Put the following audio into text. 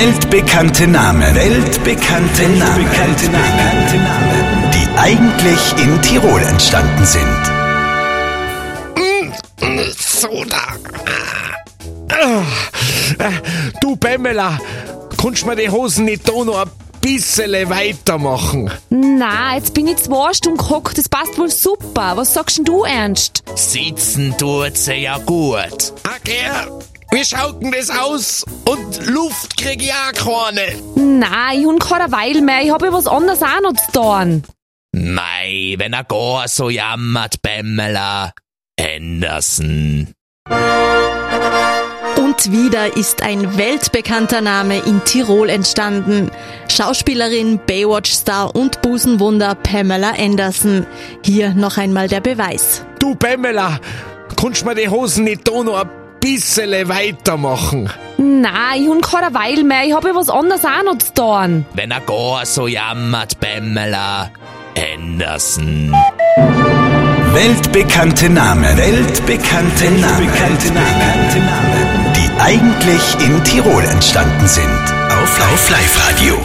Weltbekannte Namen. Weltbekannte Namen. Weltbekannte Namen. Die eigentlich in Tirol entstanden sind. Soda. Du Pamela, kannst mir die Hosen nicht da noch ein bisschen weitermachen? Na, jetzt bin ich zwei Stunden gehockt, das passt wohl super. Was sagst denn du, Ernst? Sitzen tut sie ja gut. Okay, wie schaut denn das aus? Und Luft krieg ich auch keine. Na, ich hab keine Weile mehr, ich hab ja was anderes auch noch zu tun. Mei, wenn er gar so jammert, Pamela. Anderson. Und wieder ist ein weltbekannter Name in Tirol entstanden. Schauspielerin, Baywatch-Star und Busenwunder Pamela Anderson. Hier noch einmal der Beweis. Du Pamela, kannst mir die Hosen nicht da noch ein bisschen weitermachen? Na, ich hab keine Weile mehr, ich hab ja was anderes auch noch zu tun. Wenn er gar so jammert, Pamela. Anderson. Weltbekannte Namen. Weltbekannte Namen. Weltbekannte Namen. Die eigentlich in Tirol entstanden sind. Auf Live-Radio.